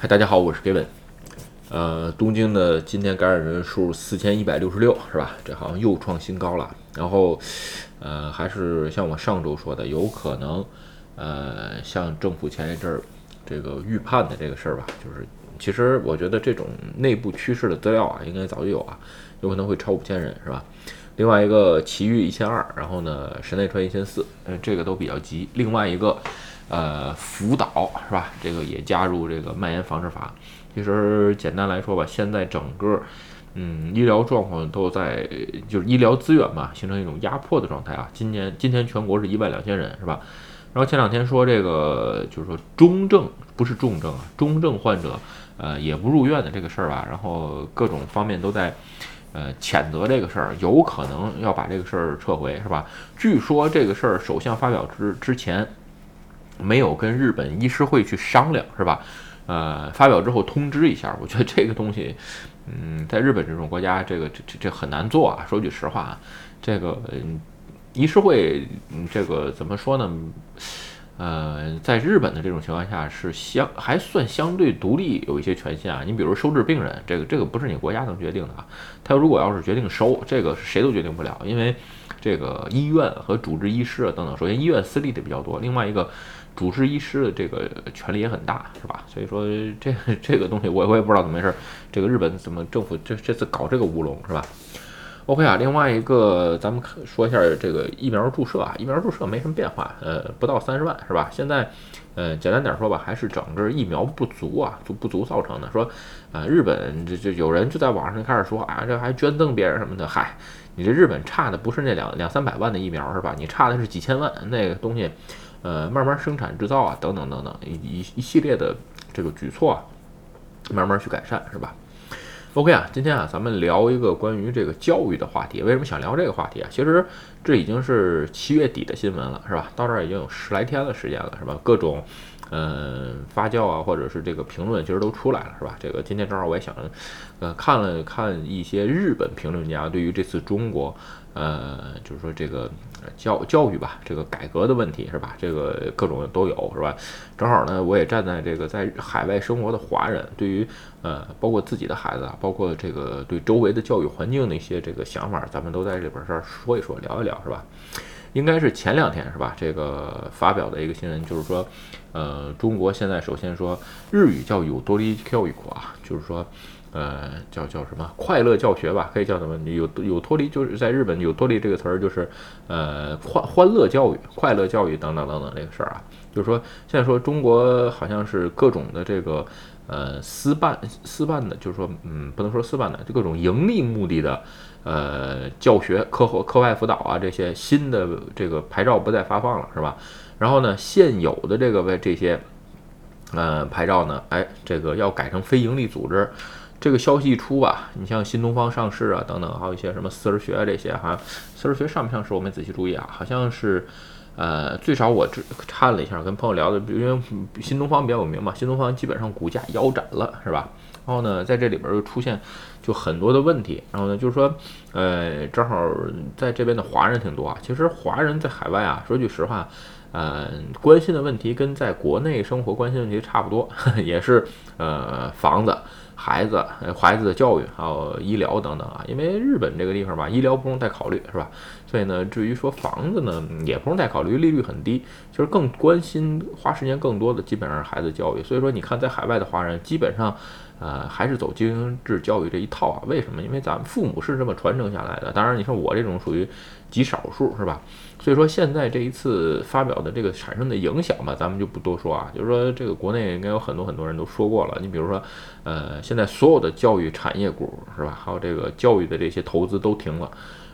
嗨，大家好，我是 Gavin。呃，东京的今天感染人数四千一百六十六，是吧？这好像又创新高了。然后，呃，还是像我上周说的，有可能，呃，像政府前一阵儿这个预判的这个事儿吧，就是其实我觉得这种内部趋势的资料啊，应该早就有啊，有可能会超五千人，是吧？另外一个奇遇一千二，然后呢，神奈川一千四，嗯，这个都比较急。另外一个。呃，福岛是吧？这个也加入这个蔓延防治法。其实简单来说吧，现在整个嗯医疗状况都在就是医疗资源嘛，形成一种压迫的状态啊。今年今天全国是一万两千人是吧？然后前两天说这个就是说中症不是重症啊，中症患者呃也不入院的这个事儿吧。然后各种方面都在呃谴责这个事儿，有可能要把这个事儿撤回是吧？据说这个事儿首相发表之之前。没有跟日本医师会去商量，是吧？呃，发表之后通知一下，我觉得这个东西，嗯，在日本这种国家，这个这这这很难做啊。说句实话，这个医师会，这个怎么说呢？呃，在日本的这种情况下是相还算相对独立，有一些权限啊。你比如收治病人，这个这个不是你国家能决定的啊。他如果要是决定收，这个谁都决定不了，因为这个医院和主治医师啊等等，首先医院私立的比较多，另外一个。主治医师的这个权力也很大，是吧？所以说这 这个东西我我也不知道怎么回事。这个日本怎么政府这这次搞这个乌龙，是吧？OK 啊，另外一个咱们说一下这个疫苗注射啊，疫苗注射没什么变化，呃，不到三十万，是吧？现在，呃，简单点说吧，还是整个疫苗不足啊，就不足造成的。说，啊，日本这这有人就在网上开始说啊，这还捐赠别人什么的，嗨，你这日本差的不是那两两三百万的疫苗是吧？你差的是几千万那个东西。呃，慢慢生产制造啊，等等等等，一一一系列的这个举措啊，慢慢去改善，是吧？OK 啊，今天啊，咱们聊一个关于这个教育的话题。为什么想聊这个话题啊？其实这已经是七月底的新闻了，是吧？到这儿已经有十来天的时间了，是吧？各种。嗯，发酵啊，或者是这个评论，其实都出来了，是吧？这个今天正好我也想，呃，看了看一些日本评论家对于这次中国，呃，就是说这个教教育吧，这个改革的问题，是吧？这个各种都有，是吧？正好呢，我也站在这个在海外生活的华人，对于呃，包括自己的孩子啊，包括这个对周围的教育环境的一些这个想法，咱们都在这边这儿说一说，聊一聊，是吧？应该是前两天是吧？这个发表的一个新闻，就是说，呃，中国现在首先说日语教育有多利教育啊，就是说，呃，叫叫什么快乐教学吧，可以叫什么？有有脱离，就是在日本有脱离这个词儿，就是呃欢欢乐教育、快乐教育等等等等这个事儿啊，就是说现在说中国好像是各种的这个呃私办私办的，就是说嗯不能说私办的，就各种盈利目的的。呃，教学课后课外辅导啊，这些新的这个牌照不再发放了，是吧？然后呢，现有的这个为这些呃牌照呢，哎，这个要改成非营利组织。这个消息一出吧，你像新东方上市啊，等等，还有一些什么私人学啊这些哈，私人学上不上市我没仔细注意啊，好像是呃，最少我这看了一下，跟朋友聊的，因为新东方比较有名嘛，新东方基本上股价腰斩了，是吧？然后呢，在这里边又出现就很多的问题。然后呢，就是说，呃，正好在这边的华人挺多啊。其实华人在海外啊，说句实话，呃，关心的问题跟在国内生活关心问题差不多，也是呃房子、孩子、孩子的教育还有医疗等等啊。因为日本这个地方吧，医疗不用太考虑，是吧？所以呢，至于说房子呢，也不用太考虑，利率很低。就是更关心、花时间更多的，基本上是孩子教育。所以说，你看在海外的华人，基本上。呃，还是走精英制教育这一套啊？为什么？因为咱们父母是这么传承下来的。当然，你说我这种属于极少数，是吧？所以说现在这一次发表的这个产生的影响吧，咱们就不多说啊。就是说，这个国内应该有很多很多人都说过了。你比如说，呃，现在所有的教育产业股，是吧？还有这个教育的这些投资都停了。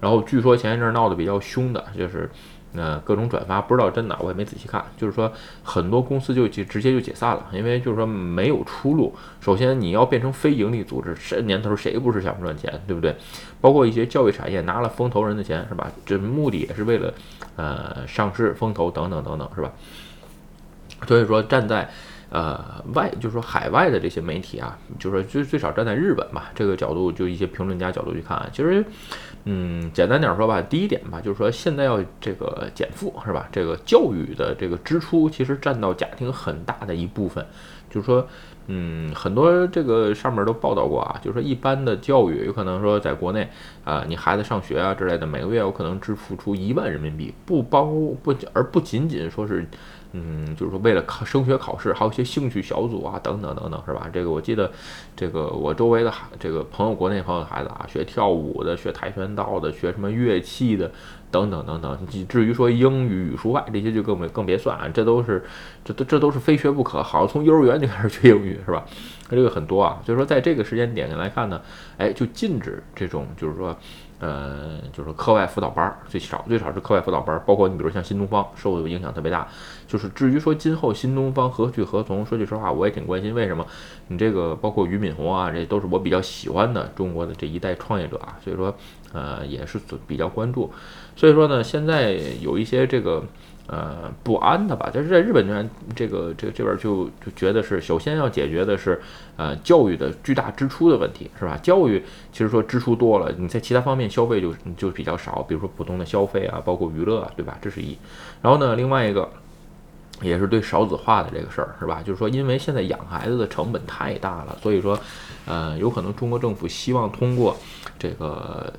然后据说前一阵闹得比较凶的就是。那各种转发不知道真的，我也没仔细看。就是说，很多公司就就直接就解散了，因为就是说没有出路。首先，你要变成非盈利组织，这年头谁不是想赚钱，对不对？包括一些教育产业拿了风投人的钱，是吧？这目的也是为了呃上市、风投等等等等，是吧？所以说，站在呃外，就是说海外的这些媒体啊，就是说最最少站在日本吧这个角度，就一些评论家角度去看，其实嗯，简单点说吧，第一点吧，就是说现在要这个减负是吧？这个教育的这个支出其实占到家庭很大的一部分，就是说。嗯，很多这个上面都报道过啊，就是说一般的教育有可能说在国内啊，你孩子上学啊之类的，每个月有可能支付出一万人民币，不包不而不仅仅说是，嗯，就是说为了考升学考试，还有一些兴趣小组啊等等等等，是吧？这个我记得，这个我周围的孩这个朋友，国内朋友的孩子啊，学跳舞的，学跆拳道的，学什么乐器的。等等等等，至于说英语、语数外这些就更没更别算啊，这都是这都这都是非学不可。好像从幼儿园就开始学英语，是吧？这个很多啊。所以说，在这个时间点上来看呢，哎，就禁止这种就是说，呃，就是课外辅导班儿，最少最少是课外辅导班儿，包括你比如像新东方受影响特别大。就是至于说今后新东方何去何从，说句实话，我也挺关心。为什么？你这个包括俞敏洪啊，这都是我比较喜欢的中国的这一代创业者啊，所以说。呃，也是比较关注，所以说呢，现在有一些这个呃不安的吧，但是在日本这边，这个这这边就就觉得是首先要解决的是呃教育的巨大支出的问题，是吧？教育其实说支出多了，你在其他方面消费就就比较少，比如说普通的消费啊，包括娱乐啊，对吧？这是一，然后呢，另外一个。也是对少子化的这个事儿，是吧？就是说，因为现在养孩子的成本太大了，所以说，呃，有可能中国政府希望通过这个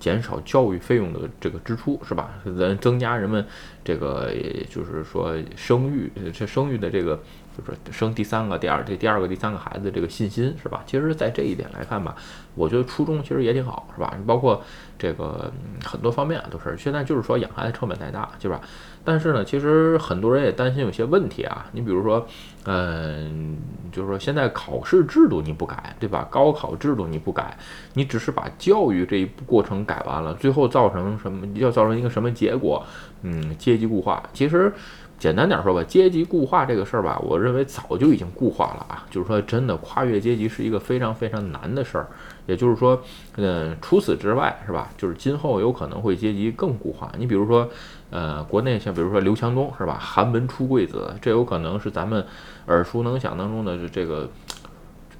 减少教育费用的这个支出，是吧？增增加人们这个就是说生育这生育的这个。就是生第三个、第二这第二个、第三个孩子这个信心是吧？其实，在这一点来看吧，我觉得初衷其实也挺好，是吧？包括这个很多方面都是。现在就是说养孩子成本太大，是吧？但是呢，其实很多人也担心有些问题啊。你比如说，嗯，就是说现在考试制度你不改，对吧？把高考制度你不改，你只是把教育这一过程改完了，最后造成什么？要造成一个什么结果？嗯，阶级固化。其实。简单点说吧，阶级固化这个事儿吧，我认为早就已经固化了啊。就是说，真的跨越阶级是一个非常非常难的事儿。也就是说，嗯，除此之外，是吧？就是今后有可能会阶级更固化。你比如说，呃，国内像比如说刘强东，是吧？寒门出贵子，这有可能是咱们耳熟能详当中的这个，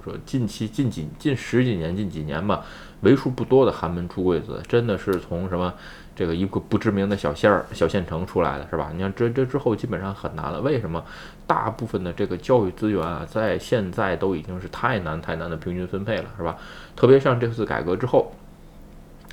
说近期近几近十几年近几年吧，为数不多的寒门出贵子，真的是从什么？这个一个不知名的小县儿、小县城出来的是吧？你看这这之后基本上很难了。为什么？大部分的这个教育资源啊，在现在都已经是太难太难的平均分配了，是吧？特别像这次改革之后，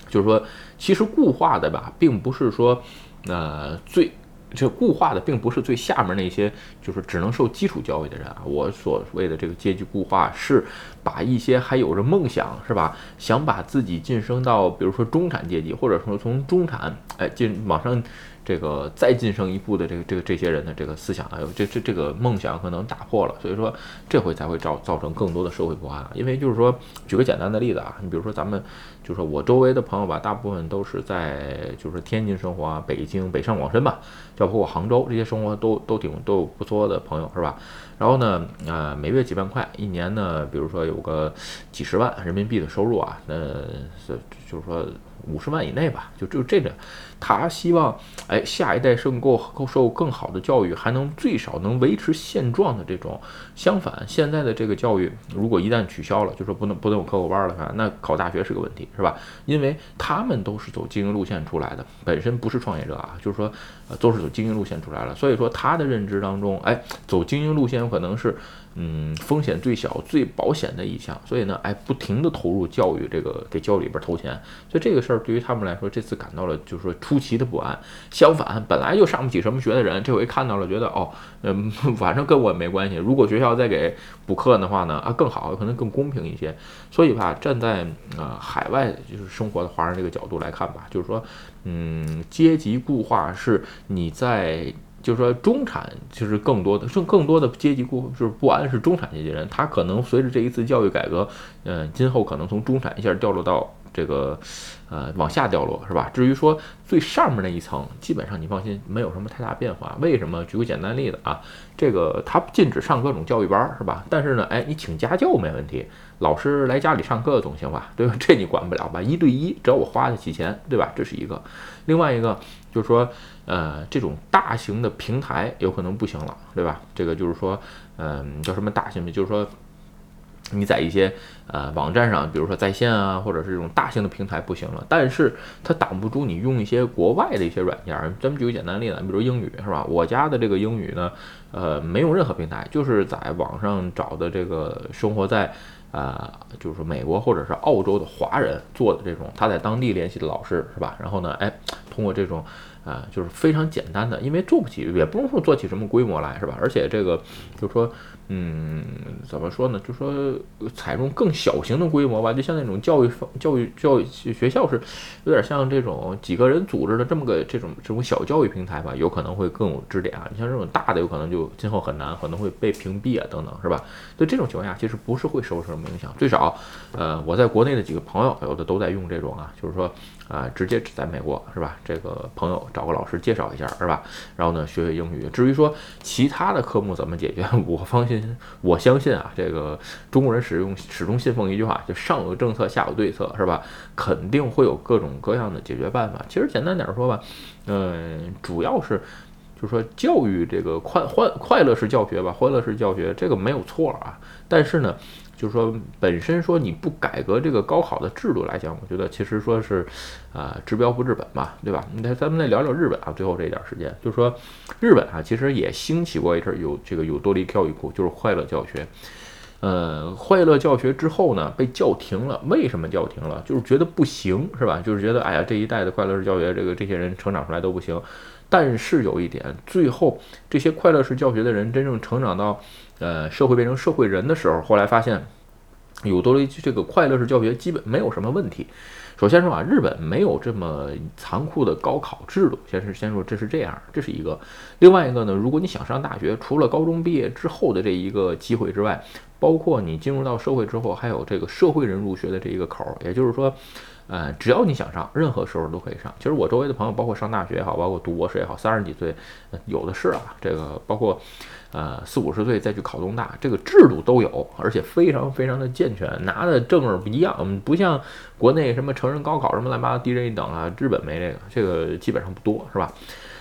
就是说，其实固化的吧，并不是说，呃，最。这固化的并不是最下面那些，就是只能受基础教育的人啊。我所谓的这个阶级固化，是把一些还有着梦想，是吧？想把自己晋升到，比如说中产阶级，或者说从中产，哎，进往上。这个再晋升一步的这个这个这些人的这个思想啊，这这这个梦想可能打破了，所以说这回才会造造成更多的社会不安。因为就是说，举个简单的例子啊，你比如说咱们，就说我周围的朋友吧，大部分都是在就是天津生活啊，北京、北上广深吧，包括杭州这些生活都都挺都有不错的朋友是吧？然后呢，啊，每月几万块，一年呢，比如说有个几十万人民币的收入啊，那是就是说。五十万以内吧，就就这个，他希望，哎，下一代受够受更好的教育，还能最少能维持现状的这种。相反，现在的这个教育，如果一旦取消了，就说不能不能有课后班了，那考大学是个问题，是吧？因为他们都是走经营路线出来的，本身不是创业者啊，就是说，呃，都是走经营路线出来了，所以说他的认知当中，哎，走经营路线可能是。嗯，风险最小、最保险的一项，所以呢，哎，不停的投入教育，这个给教育里边投钱，所以这个事儿对于他们来说，这次感到了就是说出奇的不安。相反，本来就上不起什么学的人，这回看到了，觉得哦，嗯，反正跟我没关系。如果学校再给补课的话呢，啊，更好，可能更公平一些。所以吧，站在啊海外就是生活的华人这个角度来看吧，就是说，嗯，阶级固化是你在。就是说，中产就是更多的，更更多的阶级固就是不安是中产阶级人，他可能随着这一次教育改革，嗯，今后可能从中产一下掉落到这个，呃，往下掉落，是吧？至于说最上面那一层，基本上你放心，没有什么太大变化。为什么？举个简单例子啊，这个他禁止上各种教育班，是吧？但是呢，哎，你请家教没问题，老师来家里上课总行吧？对吧？这你管不了吧？一对一，只要我花得起钱，对吧？这是一个。另外一个就是说。呃，这种大型的平台有可能不行了，对吧？这个就是说，嗯，叫什么大型的？就是说，你在一些呃网站上，比如说在线啊，或者是这种大型的平台不行了，但是它挡不住你用一些国外的一些软件。咱们举个简单例子，比如英语是吧？我家的这个英语呢，呃，没有任何平台，就是在网上找的这个生活在啊，就是说美国或者是澳洲的华人做的这种，他在当地联系的老师是吧？然后呢，哎，通过这种啊，就是非常简单的，因为做不起，也不用说做起什么规模来是吧？而且这个就是说。嗯，怎么说呢？就说采用更小型的规模吧，就像那种教育方、教育、教育学校是有点像这种几个人组织的这么个这种这种小教育平台吧，有可能会更有支点啊。你像这种大的，有可能就今后很难，可能会被屏蔽啊等等，是吧？对这种情况下，其实不是会受什么影响。最少，呃，我在国内的几个朋友，有的都在用这种啊，就是说啊，直接在美国是吧？这个朋友找个老师介绍一下是吧？然后呢，学学英语。至于说其他的科目怎么解决，我放心。我相信啊，这个中国人使用始终信奉一句话，就上有政策，下有对策，是吧？肯定会有各种各样的解决办法。其实简单点说吧，嗯，主要是就是说教育这个快欢快乐式教学吧，欢乐式教学这个没有错啊。但是呢。就是说，本身说你不改革这个高考的制度来讲，我觉得其实说是，啊，治标不治本嘛，对吧？那咱们再聊聊日本啊，最后这一点时间，就是说，日本啊，其实也兴起过一阵有这个有多利教育库，就是快乐教学。呃，快乐教学之后呢，被叫停了。为什么叫停了？就是觉得不行，是吧？就是觉得，哎呀，这一代的快乐式教学，这个这些人成长出来都不行。但是有一点，最后这些快乐式教学的人真正成长到。呃，社会变成社会人的时候，后来发现有多了一句这个快乐式教学基本没有什么问题。首先说啊，日本没有这么残酷的高考制度，先是先说这是这样，这是一个。另外一个呢，如果你想上大学，除了高中毕业之后的这一个机会之外，包括你进入到社会之后，还有这个社会人入学的这一个口儿。也就是说，呃，只要你想上，任何时候都可以上。其实我周围的朋友，包括上大学也好，包括读博士也好，三十几岁有的是啊。这个包括。呃，四五十岁再去考东大，这个制度都有，而且非常非常的健全，拿的证儿不一样，不像国内什么成人高考什么乱七八糟低人一等啊，日本没这个，这个基本上不多，是吧？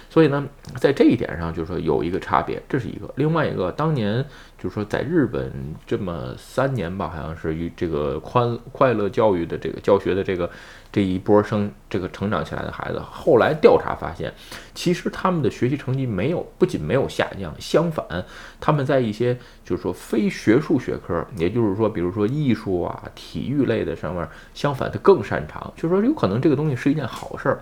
所以呢，在这一点上，就是说有一个差别，这是一个。另外一个，当年就是说在日本这么三年吧，好像是与这个宽快乐教育的这个教学的这个这一波生这个成长起来的孩子，后来调查发现，其实他们的学习成绩没有不仅没有下降，相反，他们在一些就是说非学术学科，也就是说，比如说艺术啊、体育类的上面，相反他更擅长，就是说有可能这个东西是一件好事儿。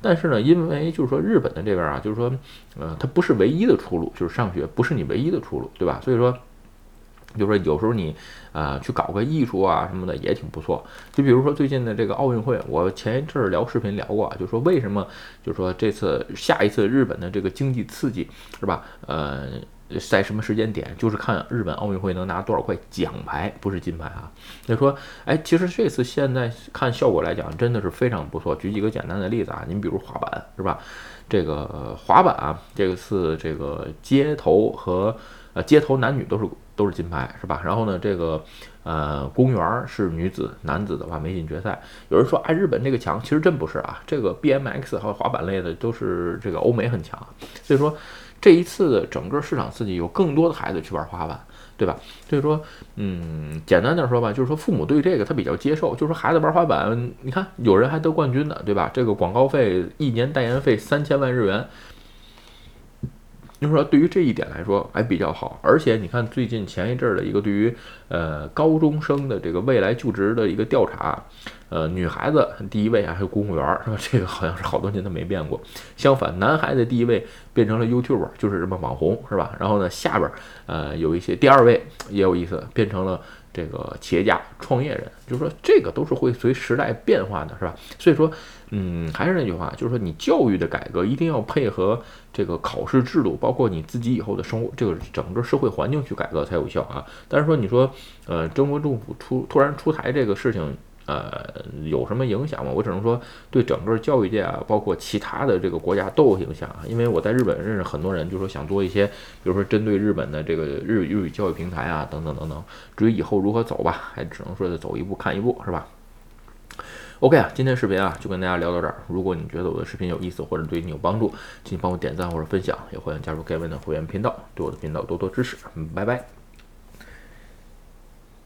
但是呢，因为就是说日本的这边啊，就是说，呃，它不是唯一的出路，就是上学不是你唯一的出路，对吧？所以说，就是说有时候你啊去搞个艺术啊什么的也挺不错。就比如说最近的这个奥运会，我前一阵儿聊视频聊过，就说为什么，就是说这次下一次日本的这个经济刺激是吧？呃。在什么时间点，就是看日本奥运会能拿多少块奖牌，不是金牌啊。就说，哎，其实这次现在看效果来讲，真的是非常不错。举几个简单的例子啊，您比如滑板是吧？这个滑板啊，这个次这个街头和呃街头男女都是都是金牌是吧？然后呢，这个呃公园是女子、男子的话没进决赛。有人说哎，日本这个强，其实真不是啊。这个 BMX 和滑板类的都是这个欧美很强，所以说。这一次的整个市场刺激，有更多的孩子去玩滑板，对吧？所以说，嗯，简单点说吧，就是说父母对这个他比较接受，就是说孩子玩滑板，你看有人还得冠军呢，对吧？这个广告费一年代言费三千万日元。就是说，对于这一点来说还比较好，而且你看最近前一阵的一个对于呃高中生的这个未来就职的一个调查，呃，女孩子第一位啊，还有公务员是吧？这个好像是好多年都没变过。相反，男孩子第一位变成了 YouTuber，就是什么网红是吧？然后呢，下边呃有一些第二位也有意思，变成了。这个企业家、创业人，就是说这个都是会随时代变化的，是吧？所以说，嗯，还是那句话，就是说你教育的改革一定要配合这个考试制度，包括你自己以后的生活，这个整个社会环境去改革才有效啊。但是说你说，呃，中国政府出突然出台这个事情。呃，有什么影响吗？我只能说，对整个教育界啊，包括其他的这个国家都有影响啊。因为我在日本认识很多人，就说想做一些，比如说针对日本的这个日语日语教育平台啊，等等等等。至于以后如何走吧，还只能说是走一步看一步，是吧？OK 啊，今天视频啊就跟大家聊到这儿。如果你觉得我的视频有意思或者对你有帮助，请帮我点赞或者分享，也欢迎加入盖文的会员频道，对我的频道多多支持。嗯拜拜。